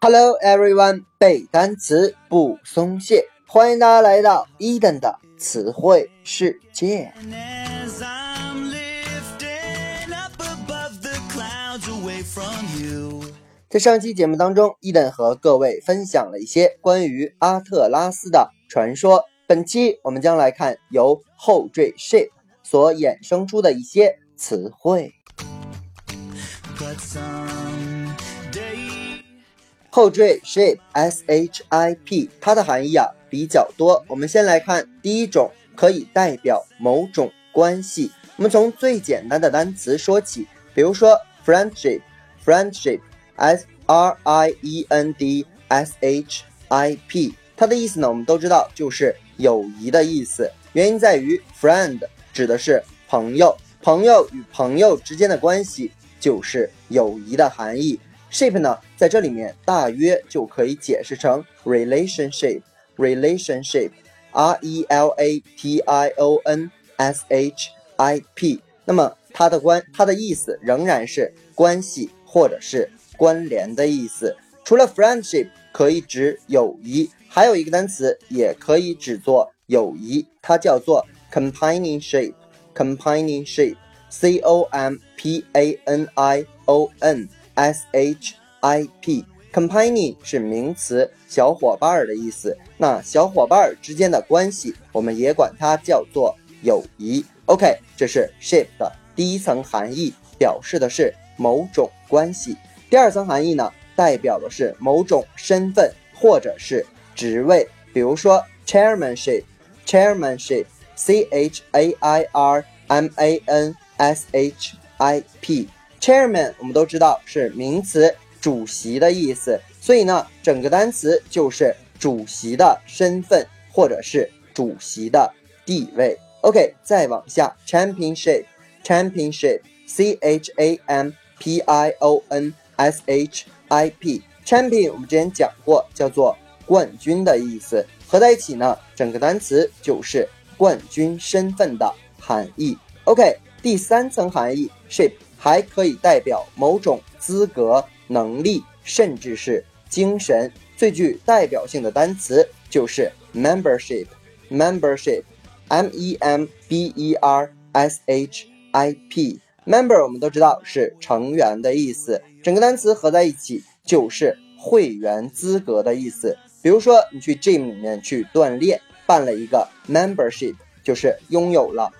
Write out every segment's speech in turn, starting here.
Hello everyone，背单词不松懈，欢迎大家来到伊登的词汇世界。在上期节目当中，伊登和各位分享了一些关于阿特拉斯的传说。本期我们将来看由后缀 ship 所衍生出的一些词汇。后缀 ship s h i p，它的含义啊比较多。我们先来看第一种，可以代表某种关系。我们从最简单的单词说起，比如说 friendship，friendship，s r i e n d s h i p，它的意思呢，我们都知道就是友谊的意思。原因在于 friend 指的是朋友，朋友与朋友之间的关系就是友谊的含义。ship 呢，在这里面大约就可以解释成 relationship，relationship，r e l a t i o n s h i p。那么它的关，它的意思仍然是关系或者是关联的意思。除了 friendship 可以指友谊，还有一个单词也可以指作友谊，它叫做 companionship companionship，c o m p a n i o n s h i p。companionship 是名词，小伙伴儿的意思。那小伙伴儿之间的关系，我们也管它叫做友谊。OK，这是 ship 的第一层含义，表示的是某种关系。第二层含义呢，代表的是某种身份或者是职位，比如说 chairmanship，chairmanship，C H A I R M A N S H I P。Chairman，我们都知道是名词，主席的意思，所以呢，整个单词就是主席的身份或者是主席的地位。OK，再往下，Championship，Championship，C H A M P I O N S H I P，Champion，我们之前讲过，叫做冠军的意思，合在一起呢，整个单词就是冠军身份的含义。OK，第三层含义，Ship。还可以代表某种资格、能力，甚至是精神。最具代表性的单词就是 membership，membership，m e m b e r s h i p，member 我们都知道是成员的意思，整个单词合在一起就是会员资格的意思。比如说你去 gym 里面去锻炼，办了一个 membership，就是拥有了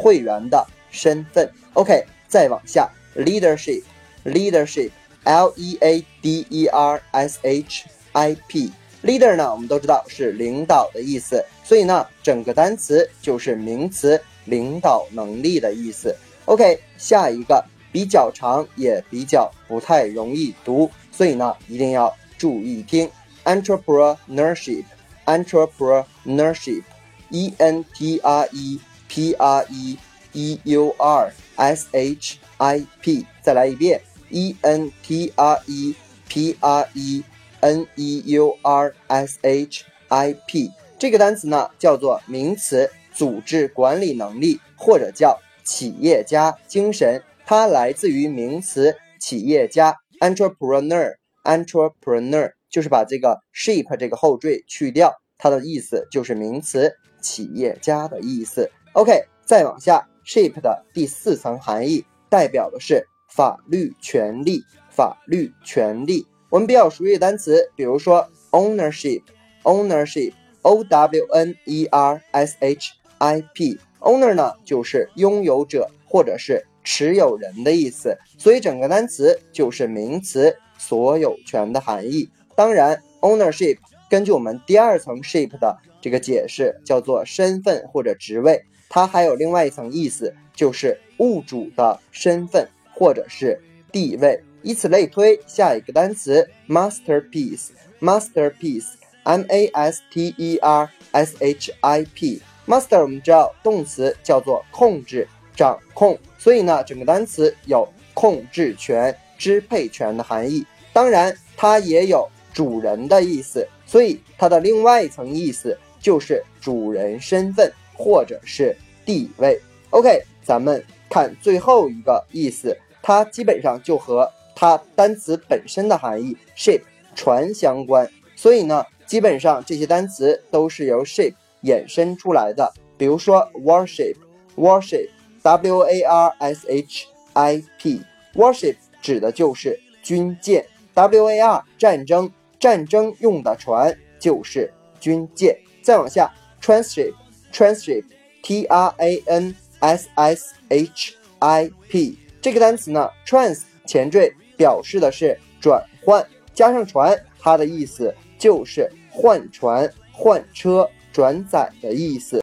会员的身份。OK。再往下，leadership，leadership，l e a d e r s h i p，leader 呢，我们都知道是领导的意思，所以呢，整个单词就是名词，领导能力的意思。OK，下一个比较长，也比较不太容易读，所以呢，一定要注意听 entrepreneurship entrepreneurship entree p r e e u r。S H I P，再来一遍，E N T R E P R E N E U R S H I P，这个单词呢叫做名词，组织管理能力或者叫企业家精神，它来自于名词企业家，entrepreneur，entrepreneur 就是把这个 ship 这个后缀去掉，它的意思就是名词企业家的意思。OK，再往下。ship 的第四层含义代表的是法律权利，法律权利。我们比较熟悉的单词，比如说 ownership，ownership，o w n e r s h i p，owner 呢就是拥有者或者是持有人的意思，所以整个单词就是名词所有权的含义。当然，ownership 根据我们第二层 ship 的这个解释，叫做身份或者职位。它还有另外一层意思，就是物主的身份或者是地位，以此类推。下一个单词 masterpiece，masterpiece，m a s t e r s h i p，master 我们知道动词叫做控制、掌控，所以呢，整个单词有控制权、支配权的含义。当然，它也有主人的意思，所以它的另外一层意思就是主人身份。或者是地位。OK，咱们看最后一个意思，它基本上就和它单词本身的含义 ship 船相关。所以呢，基本上这些单词都是由 ship 衍生出来的。比如说 warship，warship，w a r s h i p，warship 指的就是军舰。w a r 战争，战争用的船就是军舰。再往下，trans ship transship，T-R-A-N-S-S-H-I-P 这个单词呢，trans 前缀表示的是转换，加上船，它的意思就是换船、换车、转载的意思。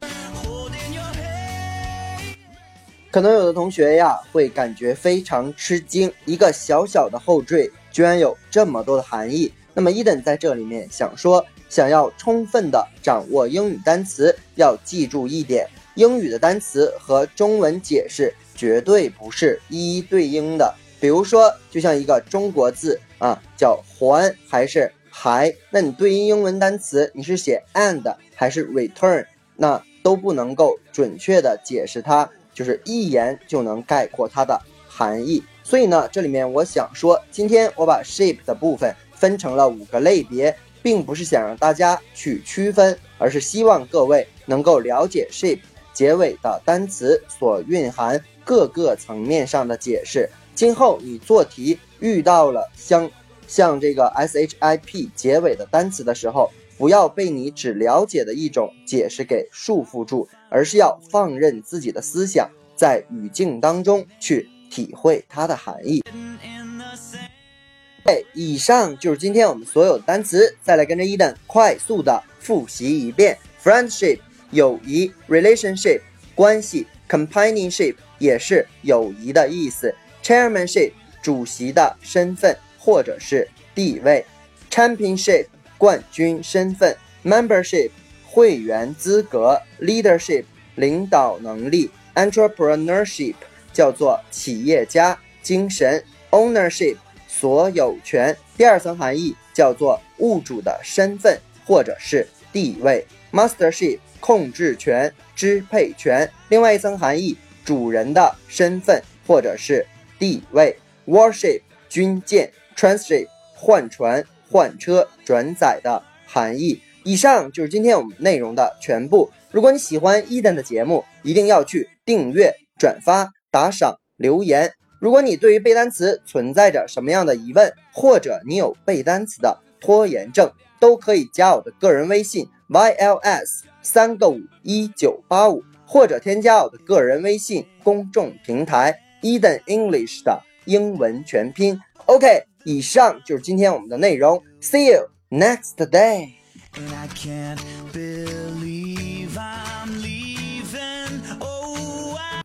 可能有的同学呀会感觉非常吃惊，一个小小的后缀居然有这么多的含义。那么伊登在这里面想说，想要充分的掌握英语单词，要记住一点：英语的单词和中文解释绝对不是一一对应的。比如说，就像一个中国字啊，叫还还是还，那你对应英文单词，你是写 and 还是 return，那都不能够准确的解释它。就是一言就能概括它的含义，所以呢，这里面我想说，今天我把 shape 的部分分成了五个类别，并不是想让大家去区分，而是希望各位能够了解 shape 结尾的单词所蕴含各个层面上的解释。今后你做题遇到了像像这个 ship 结尾的单词的时候，不要被你只了解的一种解释给束缚住。而是要放任自己的思想在语境当中去体会它的含义。哎，以上就是今天我们所有的单词，再来跟着伊登快速的复习一遍：friendship 友谊，relationship 关系，companionship 也是友谊的意思，chairmanship 主席的身份或者是地位，championship 冠军身份，membership。会员资格，leadership 领导能力，entrepreneurship 叫做企业家精神，ownership 所有权，第二层含义叫做物主的身份或者是地位，mastership 控制权、支配权，另外一层含义主人的身份或者是地位，warship 军舰，tranship 换船、换车、转载的含义。以上就是今天我们内容的全部。如果你喜欢伊登的节目，一定要去订阅、转发、打赏、留言。如果你对于背单词存在着什么样的疑问，或者你有背单词的拖延症，都可以加我的个人微信 yls 三个五一九八五，或者添加我的个人微信公众平台 Eden English 的英文全拼。OK，以上就是今天我们的内容。See you next day.